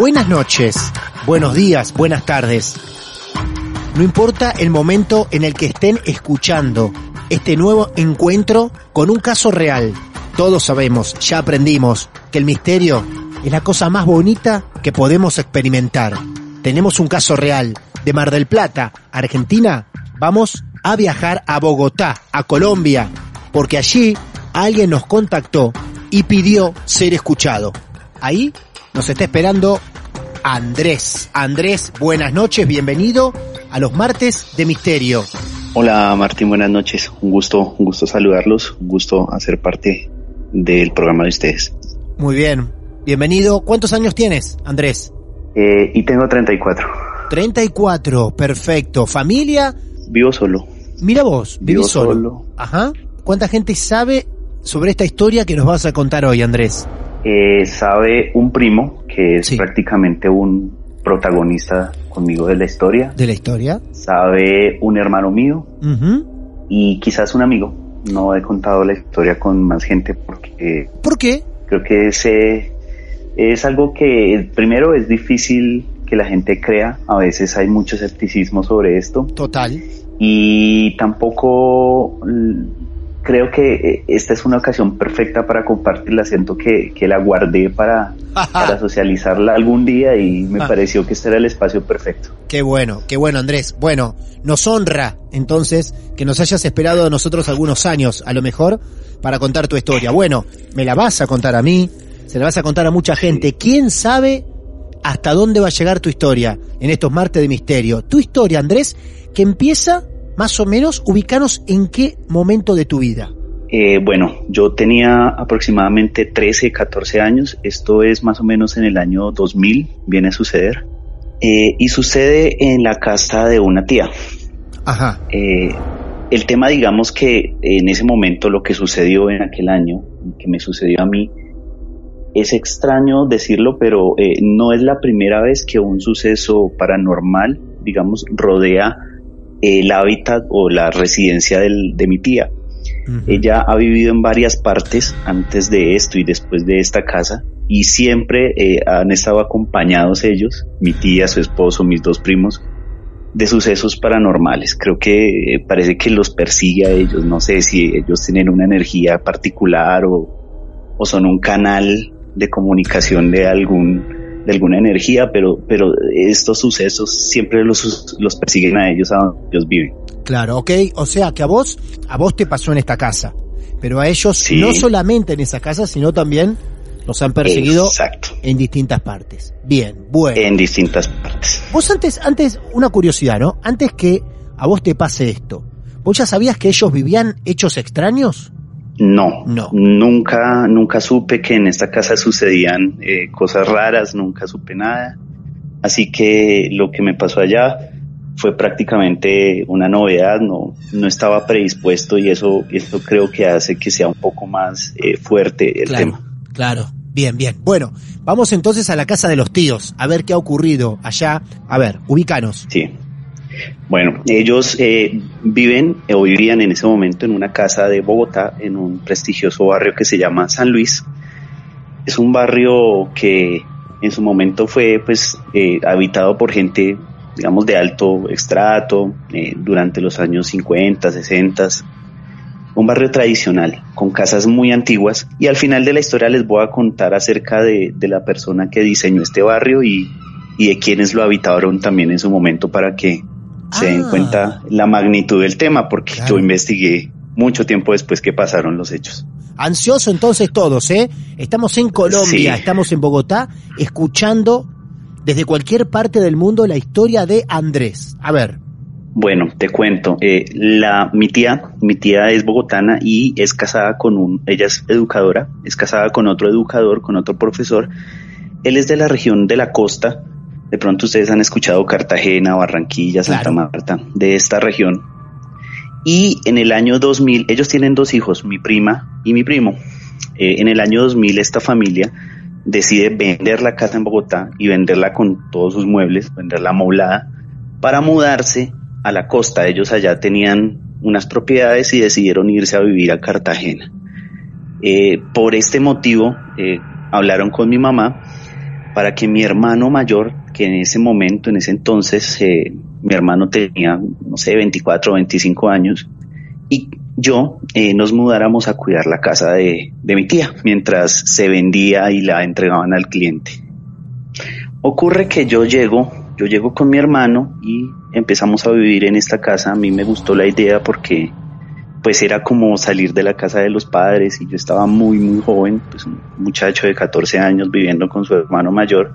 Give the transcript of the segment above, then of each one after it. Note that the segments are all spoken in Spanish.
Buenas noches, buenos días, buenas tardes. No importa el momento en el que estén escuchando este nuevo encuentro con un caso real. Todos sabemos, ya aprendimos, que el misterio es la cosa más bonita que podemos experimentar. Tenemos un caso real de Mar del Plata, Argentina. Vamos a viajar a Bogotá, a Colombia, porque allí alguien nos contactó y pidió ser escuchado. Ahí nos está esperando Andrés. Andrés, buenas noches, bienvenido a los martes de misterio. Hola Martín, buenas noches. Un gusto, un gusto saludarlos, un gusto hacer parte del programa de ustedes. Muy bien, bienvenido. ¿Cuántos años tienes, Andrés? Eh, y tengo 34. 34, perfecto. ¿Familia? Vivo solo. Mira vos, vivo solo. Ajá. ¿Cuánta gente sabe sobre esta historia que nos vas a contar hoy, Andrés? Eh, sabe un primo que es prácticamente un protagonista conmigo de la historia. De la historia. Sabe un hermano mío y quizás un amigo. No he contado la historia con más gente porque... ¿Por qué? Creo que ese es algo que primero es difícil que la gente crea. A veces hay mucho escepticismo sobre esto. Total. Y tampoco creo que eh, esta es una ocasión perfecta para compartirla. Siento que, que la guardé para, para socializarla algún día y me ah. pareció que este era el espacio perfecto. Qué bueno, qué bueno Andrés. Bueno, nos honra entonces que nos hayas esperado a nosotros algunos años, a lo mejor, para contar tu historia. Bueno, me la vas a contar a mí, se la vas a contar a mucha gente. ¿Quién sabe hasta dónde va a llegar tu historia en estos martes de misterio? Tu historia, Andrés, que empieza más o menos ubicanos en qué momento de tu vida. Eh, bueno, yo tenía aproximadamente 13, 14 años, esto es más o menos en el año 2000, viene a suceder, eh, y sucede en la casa de una tía. Ajá. Eh, el tema, digamos que en ese momento lo que sucedió en aquel año, que me sucedió a mí, es extraño decirlo, pero no es la primera vez que un suceso paranormal, digamos, rodea el hábitat o la residencia de mi tía. Ella ha vivido en varias partes antes de esto y después de esta casa y siempre eh, han estado acompañados ellos, mi tía, su esposo, mis dos primos, de sucesos paranormales. Creo que eh, parece que los persigue a ellos. No sé si ellos tienen una energía particular o, o son un canal de comunicación de algún de alguna energía, pero, pero estos sucesos siempre los, los persiguen a ellos a donde ellos viven. Claro, ok, o sea que a vos, a vos te pasó en esta casa, pero a ellos no solamente en esa casa, sino también los han perseguido en distintas partes. Bien, bueno. En distintas partes. Vos antes, antes, una curiosidad, ¿no? Antes que a vos te pase esto, ¿vos ya sabías que ellos vivían hechos extraños? No, no, nunca, nunca supe que en esta casa sucedían eh, cosas raras, nunca supe nada. Así que lo que me pasó allá fue prácticamente una novedad, no, no estaba predispuesto y eso, esto creo que hace que sea un poco más eh, fuerte el tema. Claro, Bien, bien. Bueno, vamos entonces a la casa de los tíos, a ver qué ha ocurrido allá. A ver, ubicanos. Sí. Bueno, ellos eh, viven o vivían en ese momento en una casa de Bogotá, en un prestigioso barrio que se llama San Luis. Es un barrio que en su momento fue pues eh, habitado por gente, digamos, de alto extrato eh, durante los años 50, 60 un barrio tradicional, con casas muy antiguas, y al final de la historia les voy a contar acerca de, la persona que diseñó este barrio y, de quienes lo habitaron también en su momento para que se den ah. cuenta la magnitud del tema, porque yo investigué mucho tiempo después que pasaron los hechos. Ansioso entonces todos, ¿eh? Estamos en Colombia, estamos en Bogotá, escuchando desde cualquier parte del mundo la historia de Andrés. A ver, bueno, te cuento. Eh, la, mi tía, mi tía es bogotana y es casada con un, ella es educadora, es casada con otro educador, con otro profesor. Él es de la región de la costa. De pronto ustedes han escuchado Cartagena, Barranquilla, Santa Marta, de esta región. Y en el año 2000, ellos tienen dos hijos, mi prima y mi primo. Eh, en el año 2000 esta familia decide vender la casa en Bogotá y venderla con todos sus muebles, venderla amoblada, para mudarse a la costa. Ellos allá tenían unas propiedades y decidieron irse a vivir a Cartagena. Eh, por este motivo, eh, hablaron con mi mamá para que mi hermano mayor, que en ese momento, en ese entonces, eh, mi hermano tenía, no sé, 24 o 25 años, y yo nos mudáramos a cuidar la casa de, de mi tía mientras se vendía y la entregaban al cliente. Ocurre que yo llego yo llego con mi hermano y empezamos a vivir en esta casa. A mí me gustó la idea porque pues era como salir de la casa de los padres y yo estaba muy muy joven, pues un muchacho de 14 años viviendo con su hermano mayor.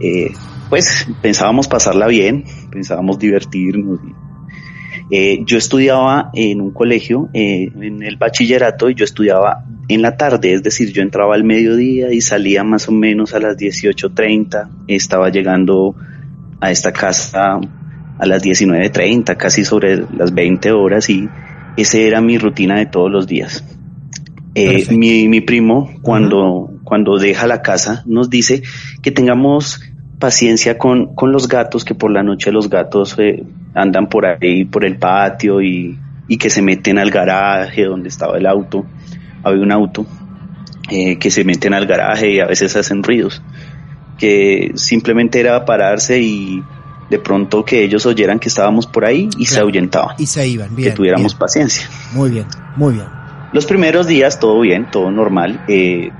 Eh, pues pensábamos pasarla bien, pensábamos divertirnos. Eh, yo estudiaba en un colegio, eh, en el bachillerato, y yo estudiaba en la tarde, es decir, yo entraba al mediodía y salía más o menos a las 18.30, estaba llegando a esta casa a las 19.30, casi sobre las 20 horas y esa era mi rutina de todos los días. Eh, mi, mi, primo, cuando, cuando deja la casa, nos dice que tengamos paciencia con, con los gatos, que por la noche los gatos eh, andan por ahí, por el patio y, y, que se meten al garaje donde estaba el auto. Había un auto eh, que se meten al garaje y a veces hacen ruidos que simplemente era pararse y de pronto que ellos oyeran que estábamos por ahí y se ahuyentaban. Y se iban, bien. Que tuviéramos paciencia. Muy bien, muy bien. Los primeros días todo bien, todo normal. Eh,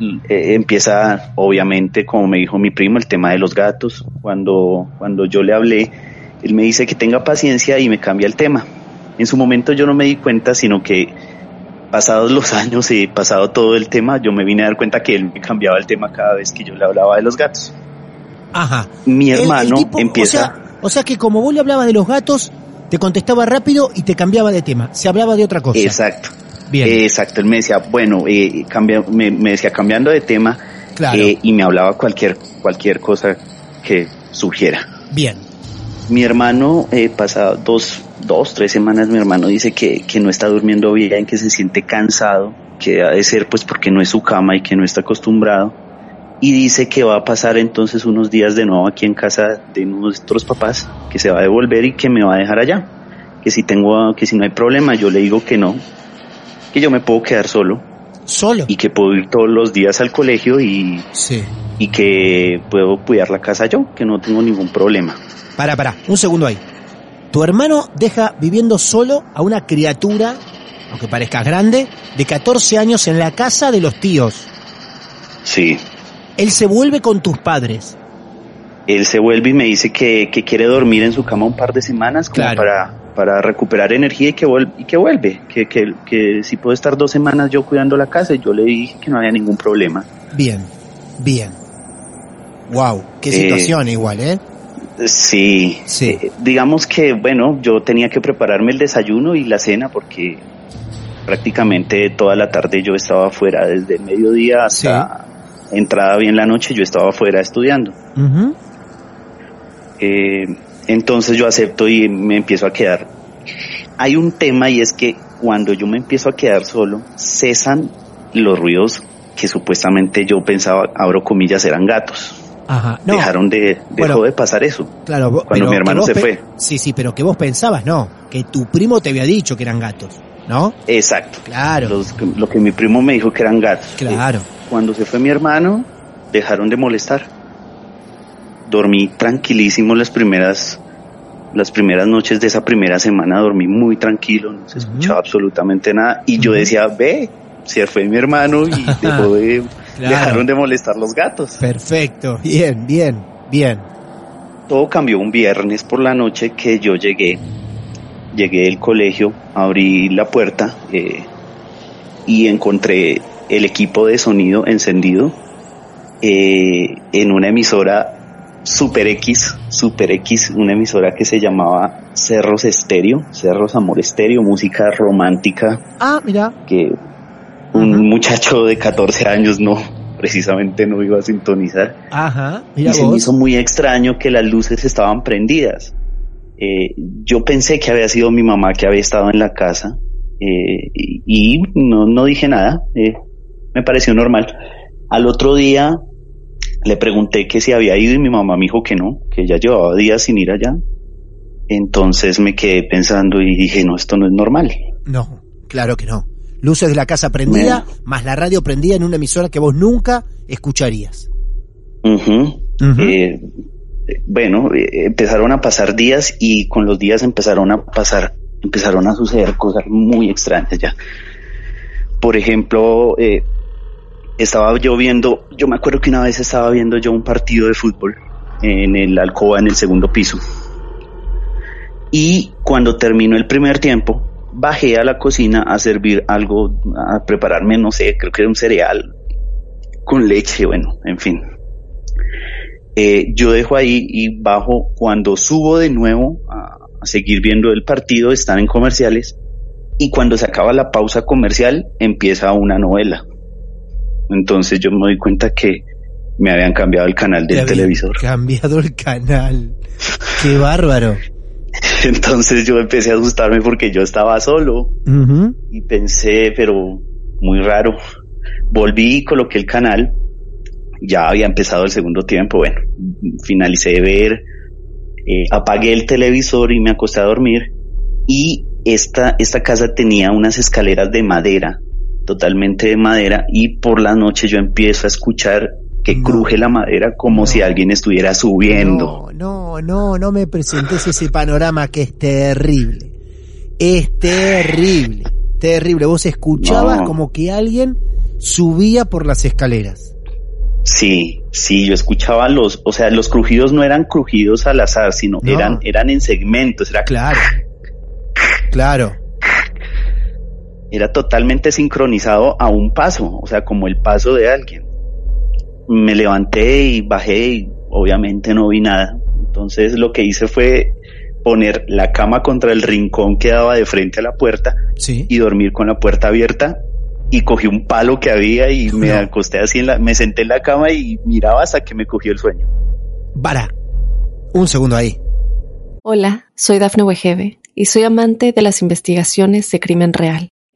eh, empieza, obviamente, como me dijo mi primo, el tema de los gatos. Cuando, cuando yo le hablé, él me dice que tenga paciencia y me cambia el tema. En su momento yo no me di cuenta, sino que pasados los años y pasado todo el tema, yo me vine a dar cuenta que él me cambiaba el tema cada vez que yo le hablaba de los gatos. Ajá. Mi hermano empieza... O sea, que como vos le hablabas de los gatos, te contestaba rápido y te cambiaba de tema. Se hablaba de otra cosa. Exacto. Bien. exacto. Él me decía, bueno, eh, cambia, me, decía cambiando de tema claro. Eh, y me hablaba cualquier, cualquier cosa que surgiera. Bien. Mi hermano, eh, pasado dos, dos, tres semanas mi hermano dice que, que no está durmiendo bien, que se siente cansado, que ha de ser pues porque no es su cama y que no está acostumbrado. Y dice que va a pasar entonces unos días de nuevo aquí en casa de nuestros papás, que se va a devolver y que me va a dejar allá. Que si tengo, que si no hay problema, yo le digo que no, que yo me puedo quedar solo. Solo. Y que puedo ir todos los días al colegio y, sí. y que puedo cuidar la casa yo, que no tengo ningún problema. Para, para, un segundo ahí. Tu hermano deja viviendo solo a una criatura, aunque parezca grande, de 14 años en la casa de los tíos. Sí. Él se vuelve con tus padres. Él se vuelve y me dice que, quiere dormir en su cama un par de semanas como para, para recuperar energía y que, vuelve, y que vuelve. Que, que, que si puedo estar dos semanas yo cuidando la casa y yo le dije que no había ningún problema. Bien, bien. Wow, qué situación igual, ¿eh? Sí, sí. Eh, digamos que, bueno, yo tenía que prepararme el desayuno y la cena porque prácticamente toda la tarde yo estaba afuera, desde mediodía hasta entrada bien la noche, yo estaba afuera estudiando. Eh, entonces yo acepto y me empiezo a quedar. Hay un tema y es que cuando yo me empiezo a quedar solo, cesan los ruidos que supuestamente yo pensaba, abro comillas, eran gatos. Ajá. No, Dejaron de, dejó Bueno, de pasar eso. claro, vos- cuando pero mi hermano se fue. Sí, sí, pero que vos pensabas, no. Que tu primo te había dicho que eran gatos, ¿no? Exacto. Claro, Los- lo que mi primo me dijo que eran gatos. claro. Eh, Cuando se fue mi hermano, dejaron de molestar. Dormí tranquilísimo las primeras, las primeras noches de esa primera semana, dormí muy tranquilo, no se escuchaba absolutamente nada. Y yo decía, ve, se fue mi hermano y dejó de, Claro. dejaron de molestar los gatos. Perfecto, bien, bien, bien. Todo cambió un viernes por la noche que yo llegué, llegué del colegio, abrí la puerta eh, y encontré el equipo de sonido encendido eh, en una emisora Super X, Super X, una emisora que se llamaba Cerros Estéreo, Cerros Amor Estéreo, música romántica Ah, mira. que un muchacho de 14 años no, precisamente no iba a sintonizar Ajá, mira y se me hizo muy extraño que las luces estaban prendidas. Eh, yo pensé que había sido mi mamá que había estado en la casa eh, y, y no, no dije nada. eh, me pareció normal. Al otro día le pregunté que si había ido y mi mamá me dijo que no, que ya llevaba días sin ir allá. Entonces me quedé pensando y dije, no, esto no es normal. No, claro que no. Luces de la casa prendida, más la radio prendida en una emisora que vos nunca escucharías. Ujú. Eh, eh, bueno, eh, empezaron a pasar días y con los días empezaron a pasar, empezaron a suceder cosas muy extrañas ya. Por ejemplo, eh, estaba yo viendo, yo me acuerdo que una vez estaba viendo yo un partido de fútbol en el alcoba en el segundo piso. Y cuando terminó el primer tiempo, bajé a la cocina a servir algo, a prepararme, no sé, creo que era un cereal con leche, bueno, en fin. Eh, yo dejo ahí y bajo. Cuando subo de nuevo a, a seguir viendo el partido, están en comerciales. Y cuando se acaba la pausa comercial, empieza una novela. Entonces yo me doy cuenta que me habían cambiado el canal del televisor. Cambiado el canal. Qué bárbaro. Entonces yo empecé a asustarme porque yo estaba solo y pensé, pero muy raro. Volví y coloqué el canal. Ya había empezado el segundo tiempo. Bueno, finalicé de ver, eh, apagué el televisor y me acosté a dormir. Y esta, esta casa tenía unas escaleras de madera, totalmente de madera. Y por la noche yo empiezo a escuchar que No. cruje la madera como No. si alguien estuviera subiendo. No, no, no, no me presentes ese panorama que es terrible. Es terrible, terrible. Vos escuchabas No. como que alguien subía por las escaleras. Sí, sí, yo escuchaba los, o sea, los crujidos no eran crujidos al azar, sino No. eran, eran en segmentos, era, Claro, claro. Era totalmente sincronizado a un paso, o sea, como el paso de alguien. Me levanté y bajé y obviamente no vi nada. Entonces lo que hice fue poner la cama contra el rincón que daba de frente a la puerta Sí. y dormir con la puerta abierta y cogí un palo que había y me acosté así en la, me senté en la cama y miraba hasta que me cogió el sueño. Para. Un segundo ahí. Hola, soy Dafne Wegebe y soy amante de las investigaciones de crimen real.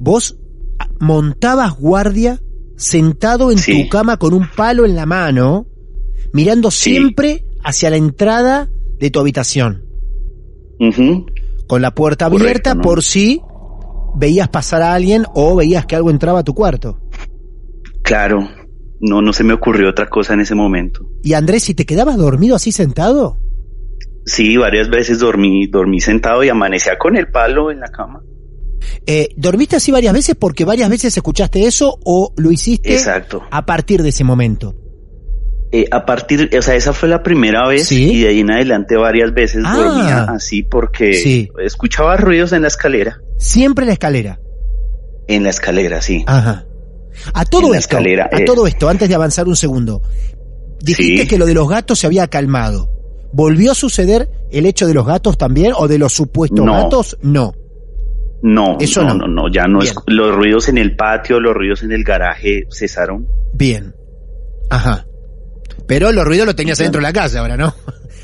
Vos montabas guardia sentado en Sí. tu cama con un palo en la mano, mirando Sí. siempre hacia la entrada de tu habitación, con la puerta Correcto, abierta ¿no? por si veías pasar a alguien o veías que algo entraba a tu cuarto. Claro, no, no se me ocurrió otra cosa en ese momento. Y Andrés, si te quedabas dormido así sentado, Sí, varias veces dormí, dormí sentado y amanecía con el palo en la cama. Eh, ¿dormiste así varias veces porque varias veces escuchaste eso o lo hiciste Exacto. a partir de ese momento? Eh, a partir, o sea, esa fue la primera vez Sí. y de ahí en adelante varias veces Ah. dormía así porque Sí. escuchaba ruidos en la escalera. Siempre en la escalera. En la escalera, sí. Ajá. A todo En esto, escalera, a eh. todo esto, antes de avanzar un segundo, dijiste Sí. que lo de los gatos se había calmado. ¿Volvió a suceder el hecho de los gatos también o de los supuestos No. gatos? No. No, Eso no, no. no, no, ya no es, los ruidos en el patio, los ruidos en el garaje cesaron. Bien. Ajá. Pero los ruidos los tenías Bien. adentro de la casa ahora, ¿no?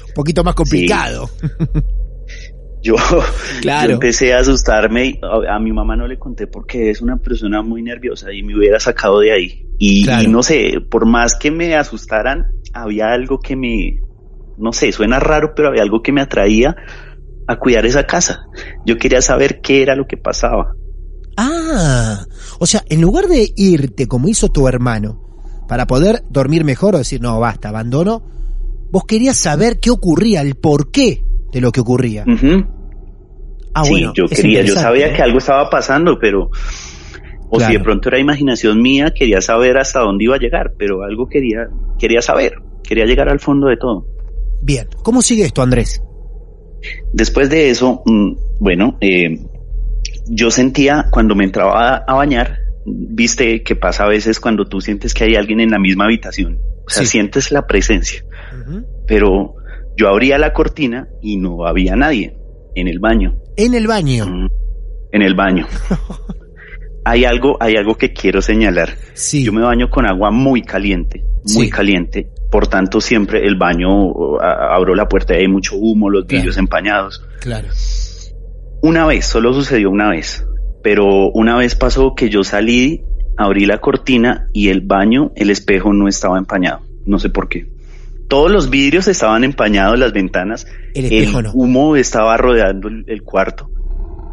Un poquito más complicado. Yo, Claro. yo empecé a asustarme y a, a mi mamá no le conté porque es una persona muy nerviosa y me hubiera sacado de ahí. Y, Claro. y no sé, por más que me asustaran, había algo que me, no sé, suena raro, pero había algo que me atraía a cuidar esa casa. Yo quería saber qué era lo que pasaba. Ah, o sea, en lugar de irte como hizo tu hermano, para poder dormir mejor o decir, no, basta, abandono, vos querías saber qué ocurría, el porqué de lo que ocurría. Ah, sí, bueno, yo quería, yo sabía ¿eh? que algo estaba pasando, pero o si de pronto era imaginación mía, quería saber hasta dónde iba a llegar, pero algo quería, quería saber, quería llegar al fondo de todo. Bien, ¿cómo sigue esto, Andrés? Después de eso, mm, bueno, eh, yo sentía cuando me entraba a, bañar, viste que pasa a veces cuando tú sientes que hay alguien en la misma habitación, o sea, Sí. sientes la presencia, pero yo abría la cortina y no había nadie en el baño. En el baño. Mm, En el baño. hay algo, hay algo que quiero señalar. Sí. Yo me baño con agua muy caliente, muy Sí. caliente. Por tanto, siempre el baño, a- abro la puerta y hay mucho humo, los Claro. vidrios empañados. Claro. Una vez, solo sucedió una vez. Pero una vez pasó que yo salí, abrí la cortina y el baño, el espejo no estaba empañado. No sé por qué. Todos los vidrios estaban empañados, las ventanas. El espejo no. humo estaba rodeando el, el cuarto,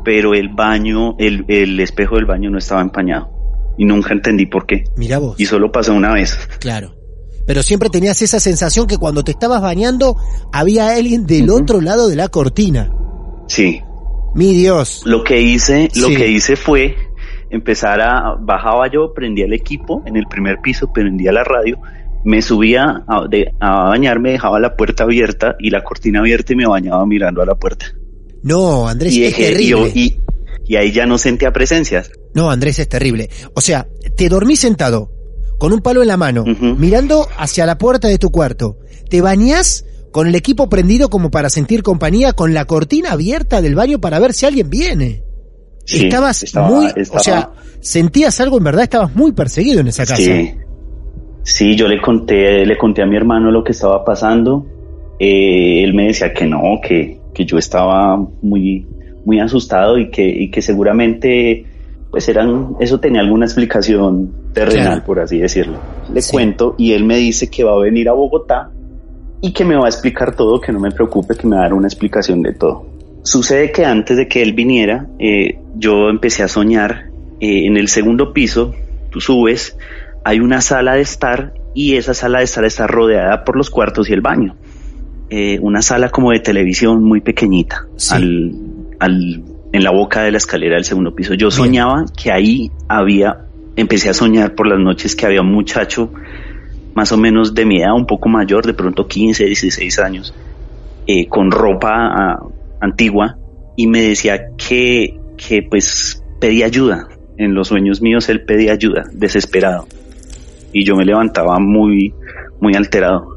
pero el baño, el, el espejo del baño no estaba empañado. Y nunca entendí por qué. Mira vos. Y solo pasó una vez. Claro. Pero siempre tenías esa sensación que cuando te estabas bañando había alguien del otro lado de la cortina. Sí. Mi Dios. Lo que hice, lo Sí. que hice fue empezar a, bajaba yo, prendía el equipo en el primer piso, prendía la radio, me subía a, de- a bañarme, dejaba la puerta abierta y la cortina abierta y me bañaba mirando a la puerta. No, Andrés, y, es terrible. y, y ahí ya no sentía presencias. No, Andrés, es terrible. O sea, te dormís sentado, con un palo en la mano, mirando hacia la puerta de tu cuarto. Te bañás con el equipo prendido como para sentir compañía, con la cortina abierta del baño para ver si alguien viene. Sí, estabas estaba- muy, estaba- o sea, sentías algo en verdad, estabas muy perseguido en esa casa. Sí. Sí, yo le conté, le conté a mi hermano lo que estaba pasando. Eh, él me decía que no, que, que yo estaba muy, muy asustado y que, y que seguramente, pues eran, eso tenía alguna explicación terrenal, Claro. por así decirlo. Le Sí. cuento y él me dice que va a venir a Bogotá y que me va a explicar todo, que no me preocupe, que me va a dar una explicación de todo. Sucede que antes de que él viniera, eh, yo empecé a soñar eh, en el segundo piso, tú subes, hay una sala de estar y esa sala de estar está rodeada por los cuartos y el baño. Eh, una sala como de televisión muy pequeñita Sí. al, al- en la boca de la escalera del segundo piso. Yo Bien. soñaba que ahí había, empecé a soñar por las noches que había un muchacho más o menos de mi edad, un poco mayor, de pronto 15, 16 años, eh, con ropa ah, antigua y me decía que, que pues pedía ayuda. En los sueños míos él pedía ayuda, desesperado. Y yo me levantaba muy, muy alterado.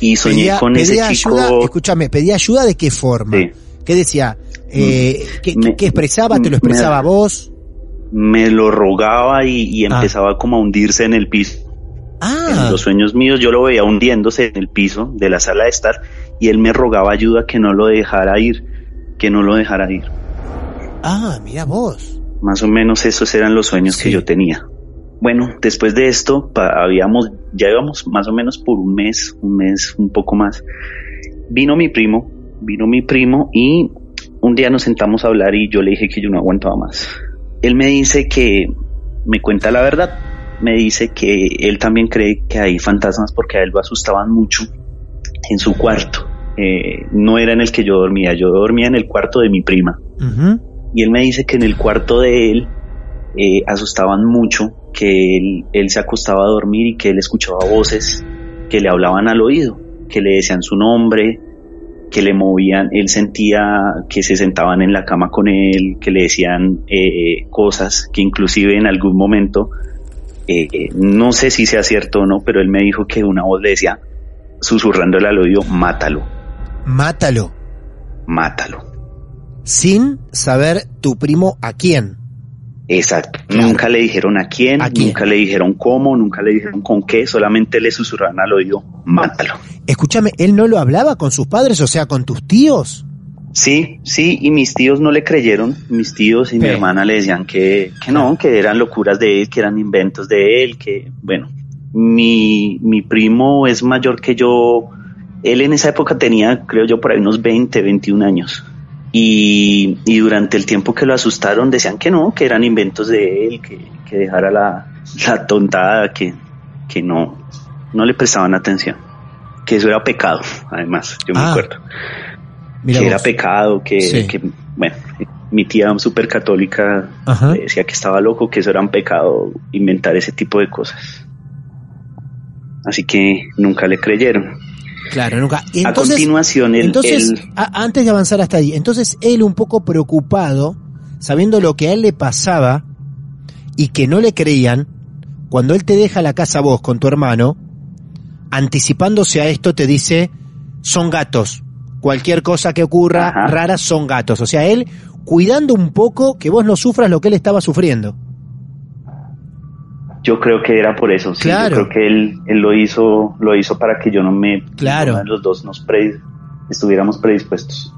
Y soñé Pedía- con ese chico. escúchame, pedía ayuda de qué forma. Sí. ¿Qué decía? Eh, ¿qué, Me- qué expresaba? ¿Te lo me- expresaba vos? me lo rogaba y, y Ah. empezaba como a hundirse en el piso. Ah, En los sueños míos yo lo veía hundiéndose en el piso de la sala de estar y él me rogaba ayuda que no lo dejara ir, que no lo dejara ir. ah, mira vos. Más o menos esos eran los sueños Sí. que yo tenía. Bueno, después de esto, habíamos, ya íbamos más o menos por un mes, un mes, un poco más. Vino mi primo, vino mi primo y un día nos sentamos a hablar y yo le dije que yo no aguantaba más. Él me dice que, me cuenta la verdad, me dice que él también cree que hay fantasmas porque a él lo asustaban mucho en su cuarto. Eh, no era en el que yo dormía, yo dormía en el cuarto de mi prima. Y él me dice que en el cuarto de él eh, asustaban mucho, que él, él se acostaba a dormir y que él escuchaba voces que le hablaban al oído, que le decían su nombre, que le movían, él sentía que se sentaban en la cama con él, que le decían eh, cosas, que inclusive en algún momento eh, eh, no sé si sea cierto o no, pero él me dijo que una voz le decía, susurrándole al oído, mátalo, Mátalo. mátalo. Sin saber tu primo a quién. Exacto. Claro. Nunca le dijeron a quién, ¿A quién? nunca le dijeron cómo, nunca le dijeron con qué, solamente le susurraron al oído, mátalo. Escúchame, ¿él no lo hablaba con sus padres, o sea, con tus tíos? Sí, sí, y mis tíos no le creyeron, mis tíos y mi hermana le decían que, que no, que eran locuras de él, que eran inventos de él, que, bueno, mi, mi primo es mayor que yo, él en esa época tenía, creo yo, por ahí unos 20, 21 años. Y, y durante el tiempo que lo asustaron decían que no, que eran inventos de él, que, que dejara la, la tontada, que, que no, no le prestaban atención. Que eso era pecado, además, yo me Ah, acuerdo Mira que era pecado, que, Sí. que, bueno, mi tía súper católica Ajá. decía que estaba loco, que eso era un pecado inventar ese tipo de cosas. Así que nunca le creyeron. Claro, nunca. a Entonces, continuación, entonces a- antes de avanzar hasta ahí, entonces él un poco preocupado, sabiendo lo que a él le pasaba y que no le creían, cuando él te deja la casa vos con tu hermano, anticipándose a esto te dice, son gatos. Cualquier cosa que ocurra Ajá. rara son gatos. O sea, él cuidando un poco que vos no sufras lo que él estaba sufriendo. Yo creo que era por eso. sí, Claro. Yo creo que él, él lo hizo, lo hizo para que yo no me, Claro. de los dos nos pre- estuviéramos predispuestos.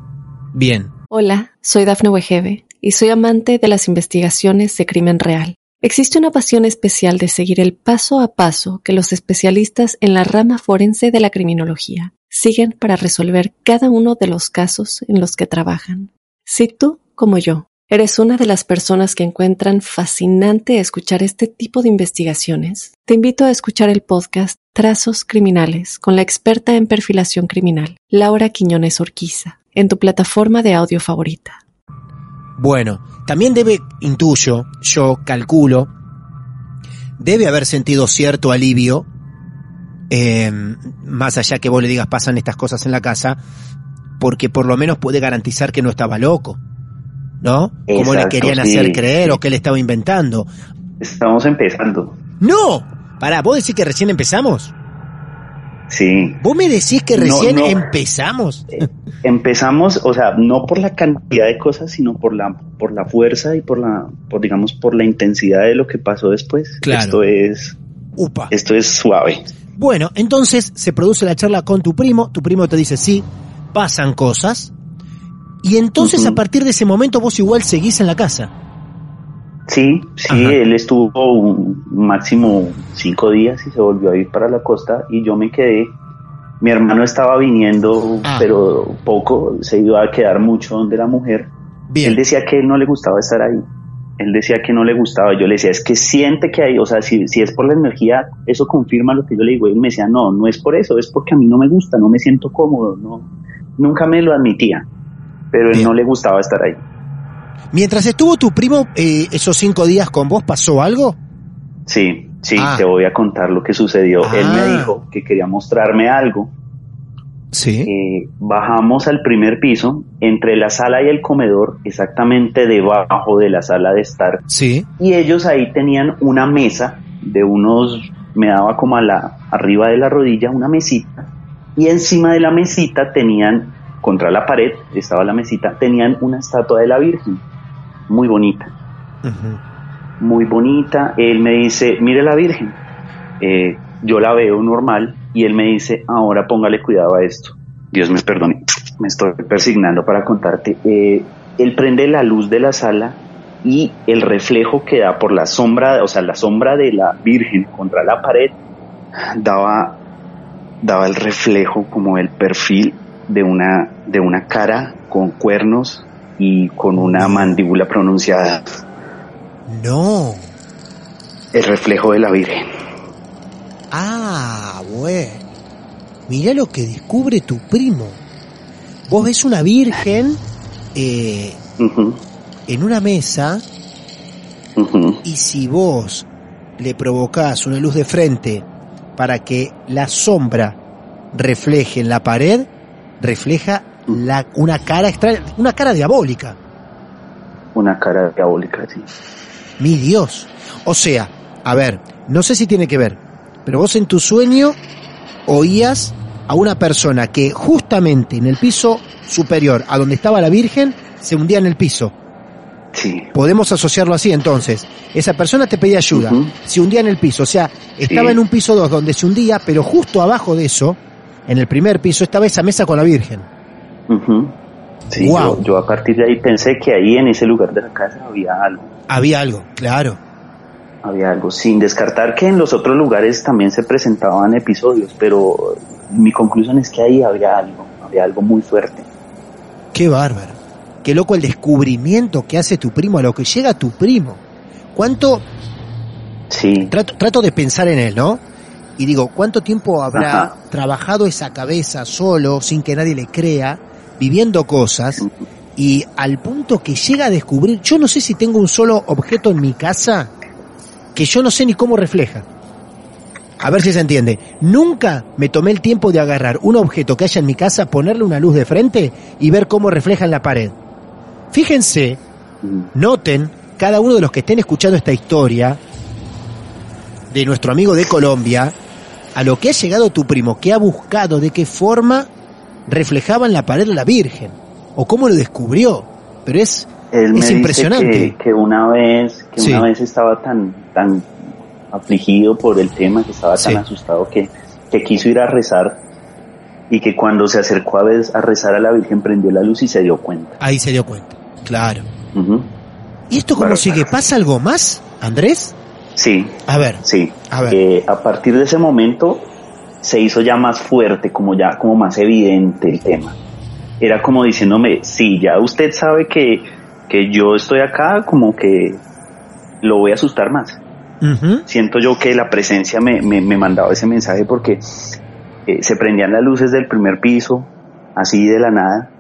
Bien. Hola, soy Dafne Wegebe y soy amante de las investigaciones de crimen real. Existe una pasión especial de seguir el paso a paso que los especialistas en la rama forense de la criminología siguen para resolver cada uno de los casos en los que trabajan. Si tú, como yo, eres una de las personas que encuentran fascinante escuchar este tipo de investigaciones, te invito a escuchar el podcast Trazos Criminales con la experta en perfilación criminal, Laura Quiñones Orquiza, en tu plataforma de audio favorita. Bueno, también debe, intuyo, yo calculo, debe haber sentido cierto alivio, eh, más allá que vos le digas pasan estas cosas en la casa, porque por lo menos puede garantizar que no estaba loco, ¿no? Como le Exacto, querían sí, hacer creer sí. o que él estaba inventando. Estamos empezando. ¡No! Pará, ¿vos decís que recién empezamos? Sí. ¿Vos me decís que recién no. empezamos? empezamos, o sea, no por la cantidad de cosas, sino por la, por la fuerza y por la, por digamos, por la intensidad de lo que pasó después. Claro. Esto es, Upa. esto es suave. Bueno, entonces se produce la charla con tu primo, tu primo te dice sí, pasan cosas, y entonces a partir de ese momento vos igual seguís en la casa. Sí, sí, Ajá. él estuvo un máximo cinco días y se volvió a ir para la costa y yo me quedé. Mi hermano estaba viniendo, Ah. pero poco, se iba a quedar mucho donde la mujer. Bien. Él decía que no le gustaba estar ahí. Él decía que no le gustaba. Yo le decía, es que siente que hay, o sea, si, si es por la energía, eso confirma lo que yo le digo. Él me decía, no, no es por eso, es porque a mí no me gusta, no me siento cómodo, no. Nunca me lo admitía, pero él Bien. no le gustaba estar ahí. Mientras estuvo tu primo eh, esos cinco días con vos, ¿pasó algo? Sí, sí, Ah. te voy a contar lo que sucedió. Él Ah. me dijo que quería mostrarme algo. Sí. Eh, bajamos al primer piso, entre la sala y el comedor, exactamente debajo de la sala de estar. Sí. Y ellos ahí tenían una mesa de unos, me daba como a la, arriba de la rodilla, una mesita. Y encima de la mesita tenían, contra la pared, estaba la mesita, tenían una estatua de la Virgen, muy bonita muy bonita. Él me dice, mire la Virgen. Eh, yo la veo normal y él me dice, ahora póngale cuidado a esto. Dios me perdone, me estoy persignando para contarte. Eh, él prende la luz de la sala y el reflejo que da por la sombra, o sea, la sombra de la Virgen contra la pared, daba, daba el reflejo como el perfil de una, de una cara con cuernos y con una mandíbula pronunciada No. el reflejo de la Virgen. Ah, bueno. Mirá lo que descubre tu primo. Vos ves una virgen eh, en una mesa y si vos le provocás una luz de frente para que la sombra refleje en la pared, refleja la, una cara extraña, una cara diabólica. Una cara diabólica, sí. Mi Dios. O sea, A ver, no sé si tiene que ver, pero vos en tu sueño oías a una persona que justamente en el piso superior, a donde estaba la Virgen, se hundía en el piso. Sí. Podemos asociarlo así entonces. Esa persona te pedía ayuda, Ujú. se hundía en el piso, o sea, estaba Sí. en un piso 2 donde se hundía, pero justo abajo de eso, en el primer piso, estaba esa mesa con la Virgen. Sí, yo, yo a partir de ahí pensé que ahí en ese lugar de la casa había algo. Había algo, claro. Había algo, sin descartar que en los otros lugares también se presentaban episodios, pero mi conclusión es que ahí había algo, había algo muy fuerte. Qué bárbaro. Qué loco el descubrimiento que hace tu primo, a lo que llega tu primo. ¿Cuánto, Sí, trato, trato de pensar en él, ¿no? Y digo, ¿cuánto tiempo habrá Ajá. trabajado esa cabeza solo, sin que nadie le crea, viviendo cosas, y al punto que llega a descubrir, yo no sé si tengo un solo objeto en mi casa que yo no sé ni cómo refleja. A ver si se entiende. Nunca me tomé el tiempo de agarrar un objeto que haya en mi casa, ponerle una luz de frente y ver cómo refleja en la pared. Fíjense, noten, cada uno de los que estén escuchando esta historia de nuestro amigo de Colombia, a lo que ha llegado tu primo, que ha buscado de qué forma reflejaba en la pared la Virgen, o cómo lo descubrió. Pero es, Él me es dice impresionante. que, que una vez, que Sí. una vez estaba tan, tan afligido por el tema, que estaba tan Sí. asustado que, que quiso ir a rezar y que cuando se acercó a, rezar a la Virgen prendió la luz y se dio cuenta. Ahí se dio cuenta. Claro. ¿Y esto cómo Claro. sigue? ¿Pasa algo más, Andrés? Sí, A ver, sí. A ver. Eh, a partir de ese momento se hizo ya más fuerte, como ya, como más evidente el tema. Era como diciéndome, sí, ya usted sabe que, que yo estoy acá, como que lo voy a asustar más. Siento yo que la presencia me, me, me mandaba ese mensaje porque eh, se prendían las luces del primer piso, así de la nada.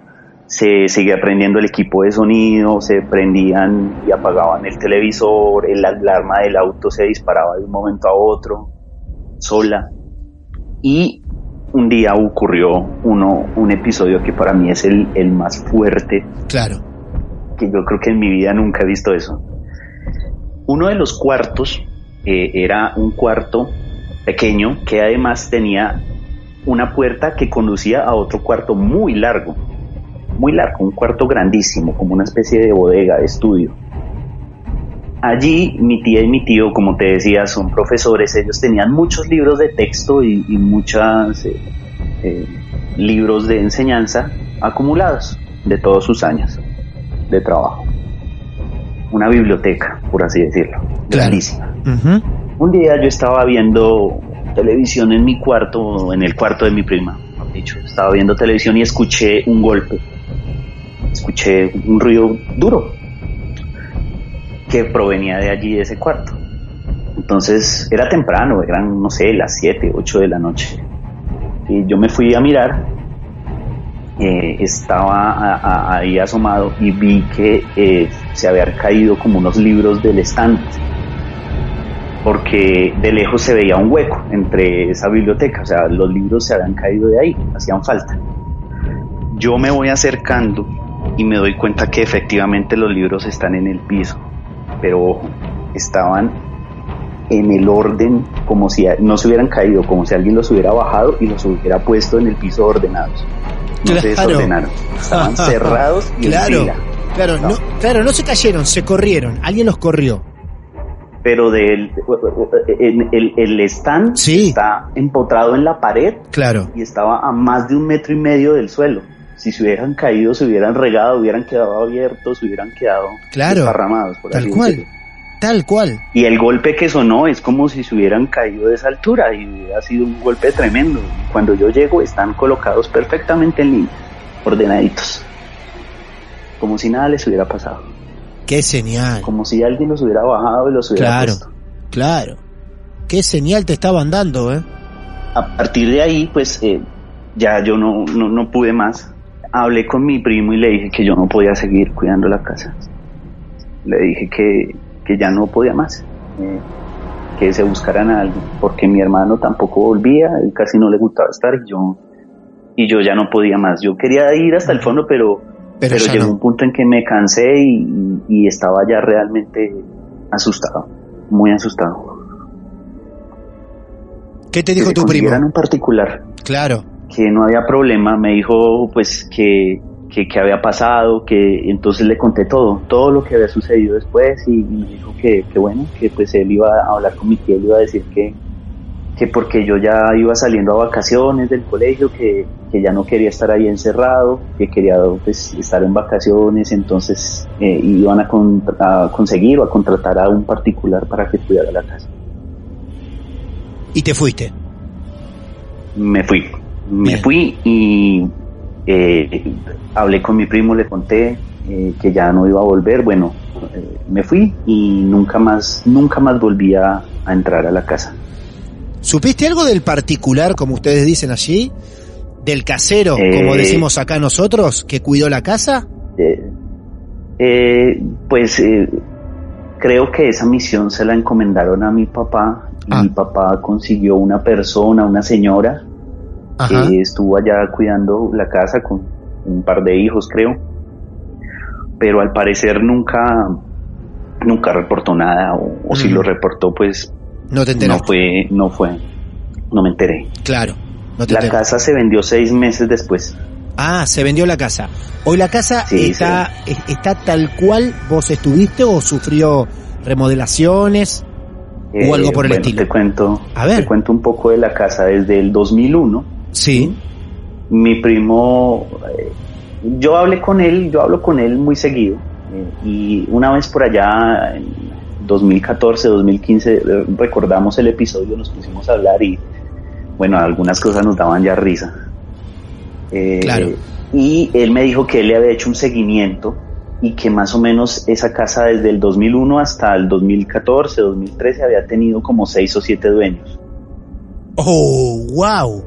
Se seguía prendiendo el equipo de sonido, se prendían y apagaban el televisor, el alarma del auto se disparaba de un momento a otro, sola. Y un día ocurrió uno, un episodio que para mí es el, el más fuerte claro. que yo creo que en mi vida nunca he visto eso. Uno de los cuartos eh, era un cuarto pequeño que además tenía una puerta que conducía a otro cuarto muy largo, muy largo, un cuarto grandísimo, como una especie de bodega, de estudio. Allí mi tía y mi tío, como te decía, son profesores, ellos tenían muchos libros de texto y, y muchos libros de enseñanza acumulados de todos sus años de trabajo. Una biblioteca, por así decirlo, grandísima. Ujú. Un día yo estaba viendo televisión en mi cuarto, en el cuarto de mi prima, dicho, estaba viendo televisión y escuché un golpe. Escuché un ruido duro que provenía de allí, de ese cuarto. Entonces era temprano, eran, no sé, las 7, 8 de la noche. Y yo me fui a mirar, eh, estaba a- ahí asomado y vi que eh, se habían caído como unos libros del estante porque de lejos se veía un hueco entre esa biblioteca, o sea, los libros se habían caído de ahí, hacían falta. Yo me voy acercando y me doy cuenta que efectivamente los libros están en el piso, pero ojo, estaban en el orden como si no se hubieran caído, como si alguien los hubiera bajado y los hubiera puesto en el piso ordenados. No se desordenaron, estaban cerrados y en Claro, fila. claro, no, claro, no se cayeron, se corrieron, alguien los corrió. pero del el, el, el stand Sí. está empotrado en la pared Claro, y estaba a más de un metro y medio del suelo. Si se hubieran caído, se hubieran regado, hubieran quedado abiertos, se hubieran quedado Claro. desparramados. Por tal así cual, decirlo. tal cual. Y el golpe que sonó es como si se hubieran caído de esa altura y hubiera sido un golpe tremendo. Cuando yo llego están colocados perfectamente en línea, ordenaditos. Como si nada les hubiera pasado. Qué señal. Como si alguien los hubiera bajado y los hubiera Claro, puesto. claro. Qué señal te estaban dando, ¿eh? a partir de ahí, pues eh, ya yo no, no, no pude más. Hablé con mi primo y le dije que yo no podía seguir cuidando la casa. Le dije que, que ya no podía más, eh, que se buscaran a alguien, porque mi hermano tampoco volvía, él casi no le gustaba estar y yo, y yo ya no podía más. Yo quería ir hasta el fondo, pero, Pero, llegó no. un punto en que me cansé y, y estaba ya realmente asustado, muy asustado. ¿Qué te dijo tu primo? un particular. Claro. Que no había problema, me dijo pues que, que, que había pasado, que entonces le conté todo, todo lo que había sucedido después y, me dijo que, que bueno, que pues él iba a hablar con mi tía, le iba a decir que, que porque yo ya iba saliendo a vacaciones del colegio, que, que ya no quería estar ahí encerrado, que quería pues estar en vacaciones, entonces eh, iban a, con- a conseguir o a contratar a un particular para que cuidara la casa. Y te fuiste. me fui. Me Bien. fui y eh, hablé con mi primo, le conté eh, que ya no iba a volver. Bueno, eh, me fui y nunca más, nunca más volví a, a entrar a la casa. ¿Supiste algo del particular, como ustedes dicen allí? ¿Del casero, como Eh. decimos acá nosotros, que cuidó la casa? Pues eh, creo que esa misión se la encomendaron a mi papá y Ah. mi papá consiguió una persona, una señora Que estuvo allá cuidando la casa con un par de hijos, creo. Pero al parecer nunca, nunca reportó nada, o, o si lo reportó, pues No te no fue, no fue, no me enteré. Claro. No te La casa se vendió seis meses después. Ah, se vendió la casa. Hoy la casa Sí, está, es- está tal cual vos estuviste o sufrió remodelaciones. O algo por el bueno, estilo. Te cuento, A ver. te cuento un poco de la casa desde el 2001. Sí. Mi primo, eh, yo hablé con él, yo hablo con él muy seguido. eh, y una vez por allá, en 2014, 2015, eh, recordamos el episodio, nos pusimos a hablar y, bueno, algunas cosas nos daban ya risa. Eh, Claro. Y él me dijo que él le había hecho un seguimiento y que más o menos esa casa desde el 2001 hasta el 2014, 2013 había tenido como seis o siete dueños Oh, wow.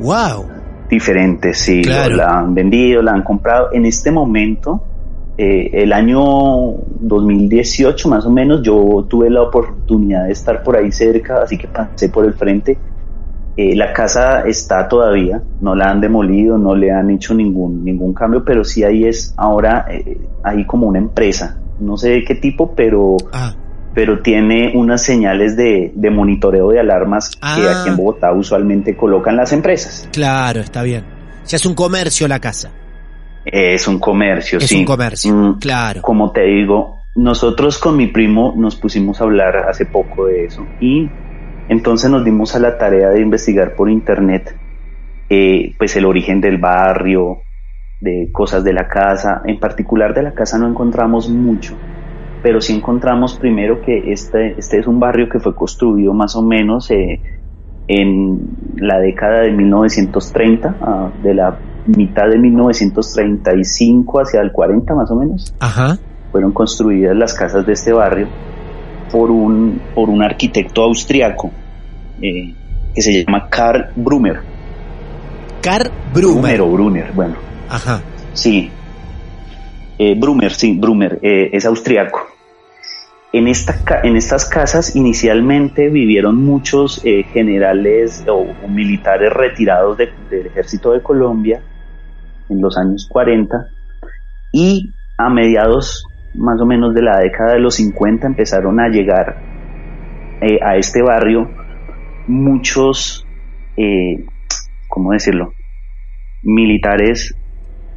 Wow. diferentes, sí, Claro. la han vendido, la han comprado. En este momento, eh, el año 2018 más o menos, yo tuve la oportunidad de estar por ahí cerca, así que pasé por el frente. Eh, la casa está todavía, no la han demolido, no le han hecho ningún ningún cambio, pero sí ahí es ahora eh, hay como una empresa, no sé de qué tipo, pero Ah, pero tiene unas señales de, de monitoreo de alarmas que Ah. aquí en Bogotá usualmente colocan las empresas. claro, está bien. Ya es un comercio la casa. Es un comercio, Es sí. un comercio, Mm, claro. Como te digo, nosotros con mi primo nos pusimos a hablar hace poco de eso y entonces nos dimos a la tarea de investigar por internet eh, pues el origen del barrio, de cosas de la casa. En particular de la casa no encontramos mucho, pero sí encontramos primero que este, este es un barrio que fue construido más o menos eh, en la década de 1930, ah, de la mitad de 1935 hacia el 40 más o menos, Ajá. fueron construidas las casas de este barrio por un, por un arquitecto austriaco eh, que se llama Karl Brummer. Car Brummer Brumer. o Brunner, bueno, Ajá. sí. Eh, Brummer, sí, Brummer, eh, es austriaco. En, estas casas inicialmente vivieron muchos eh, generales o, militares retirados de- del ejército de Colombia en los años 40 y a mediados más o menos de la década de los 50 empezaron a llegar eh, a este barrio muchos, ¿cómo decirlo? Militares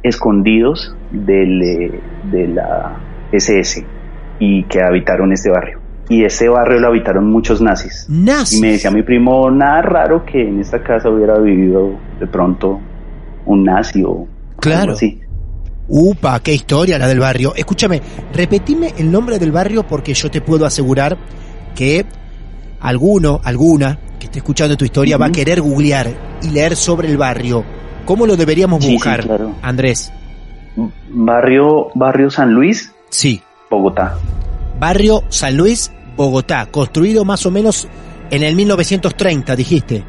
escondidos del, eh, de la SS y que habitaron este barrio. Y este barrio lo habitaron muchos nazis. Nazis. Y me decía mi primo, nada raro que en esta casa hubiera vivido de pronto un nazi o Claro. algo así. Upa, qué historia la del barrio. Escúchame, repetime el nombre del barrio porque yo te puedo asegurar que alguno, alguna que esté escuchando tu historia va a querer googlear y leer sobre el barrio. ¿Cómo lo deberíamos Sí, sí, buscar, claro. Andrés? Barrio, barrio San Luis, Sí, Bogotá. barrio San Luis, Bogotá, construido más o menos en el 1930, dijiste.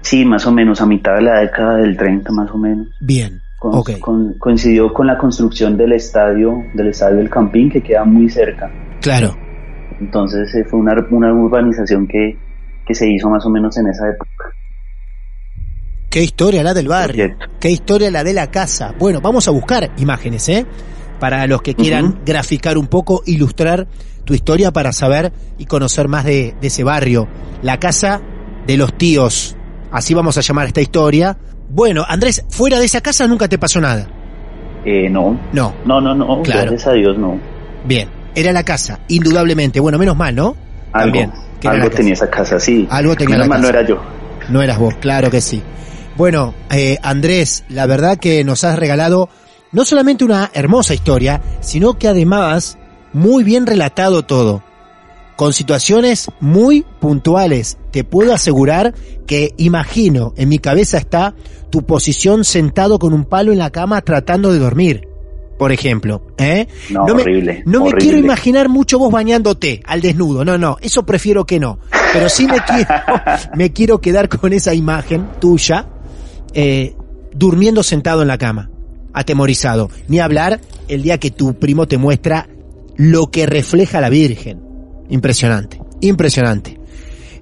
Sí, más o menos a mitad de la década del 30, más o menos. Bien, Con- ok, con- coincidió con la construcción del estadio, del estadio del Campín, que queda muy cerca. claro. Entonces eh, fue una, una urbanización que, que se hizo más o menos en esa época. Qué historia la del barrio. Qué historia la de la casa. Bueno, vamos a buscar imágenes, ¿eh? para los que quieran graficar un poco, ilustrar tu historia para saber y conocer más de, de ese barrio. La casa de los tíos. Así vamos a llamar esta historia. Bueno, Andrés, fuera de esa casa nunca te pasó nada. Eh, no. No. No, no, no. Claro. Gracias a Dios, no. Bien, era la casa, indudablemente. Bueno, menos mal, ¿no? Algo, También, algo casa. tenía esa casa, sí. Algo tenía Menos la mal casa. no era yo. No eras vos, claro que sí. Bueno, eh, Andrés, la verdad que nos has regalado no solamente una hermosa historia, sino que además muy bien relatado todo. Con situaciones muy puntuales. Te puedo asegurar que imagino, en mi cabeza está tu posición sentado con un palo en la cama tratando de dormir. Por ejemplo, ¿eh? No, me, horrible, no me quiero imaginar mucho vos bañándote al desnudo. No, no, eso prefiero que no. Pero sí me quiero, me quiero quedar con esa imagen tuya, eh, durmiendo sentado en la cama, atemorizado. Ni hablar el día que tu primo te muestra lo que refleja la Virgen. Impresionante, impresionante.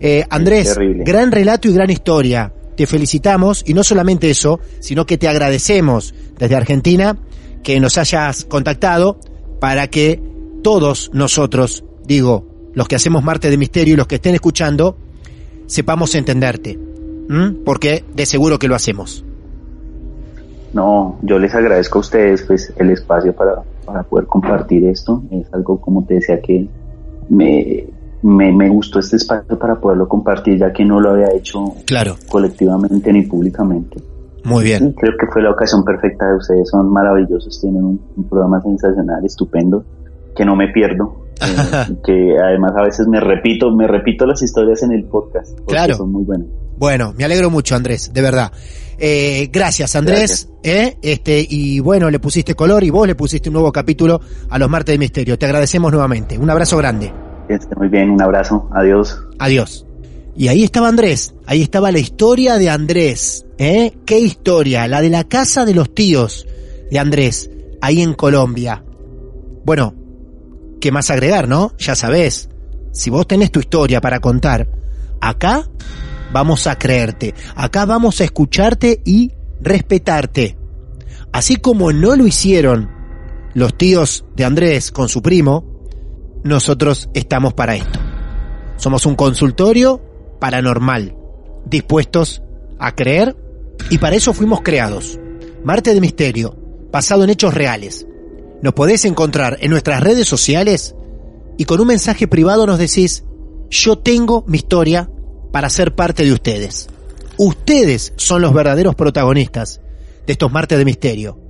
Eh, Andrés, gran relato y gran historia. Te felicitamos y no solamente eso, sino que te agradecemos desde Argentina que nos hayas contactado para que todos nosotros, digo, los que hacemos Marte de Misterio y los que estén escuchando, sepamos entenderte. ¿Mm? Porque de seguro que lo hacemos. No, yo les agradezco a ustedes pues el espacio para, para poder compartir esto. Es algo, como te decía, que me, me, me gustó este espacio para poderlo compartir, ya que no lo había hecho Claro, colectivamente ni públicamente. muy bien. Creo que fue la ocasión perfecta de ustedes. Son maravillosos, tienen un, un programa sensacional, estupendo, que no me pierdo. Eh, que además a veces me repito, me repito las historias en el podcast. porque Claro. Son muy buenas. Bueno, me alegro mucho, Andrés, de verdad. Eh, gracias, Andrés. ¿eh? Este, y bueno, le pusiste color y vos le pusiste un nuevo capítulo a los Martes de Misterio. Te agradecemos nuevamente. Un abrazo grande. Muy bien, un abrazo, adiós. Adiós. Y ahí estaba Andrés, ahí estaba la historia de Andrés, ¿eh? ¿Qué historia? La de la casa de los tíos de Andrés, ahí en Colombia. Bueno, ¿qué más agregar, no? Ya sabés, si vos tenés tu historia para contar, acá vamos a creerte, acá vamos a escucharte y respetarte. Así como no lo hicieron los tíos de Andrés con su primo, nosotros estamos para esto. Somos un consultorio paranormal, dispuestos a creer y para eso fuimos creados. Marte de Misterio, basado en hechos reales. Nos podés encontrar en nuestras redes sociales y con un mensaje privado nos decís, yo tengo mi historia para ser parte de ustedes. Ustedes son los verdaderos protagonistas de estos martes de misterio.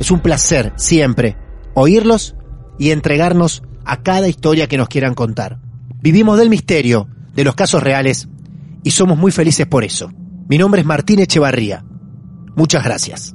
Es un placer siempre oírlos y entregarnos a cada historia que nos quieran contar. Vivimos del misterio, de los casos reales, y somos muy felices por eso. Mi nombre es Martín Echevarría. Muchas gracias.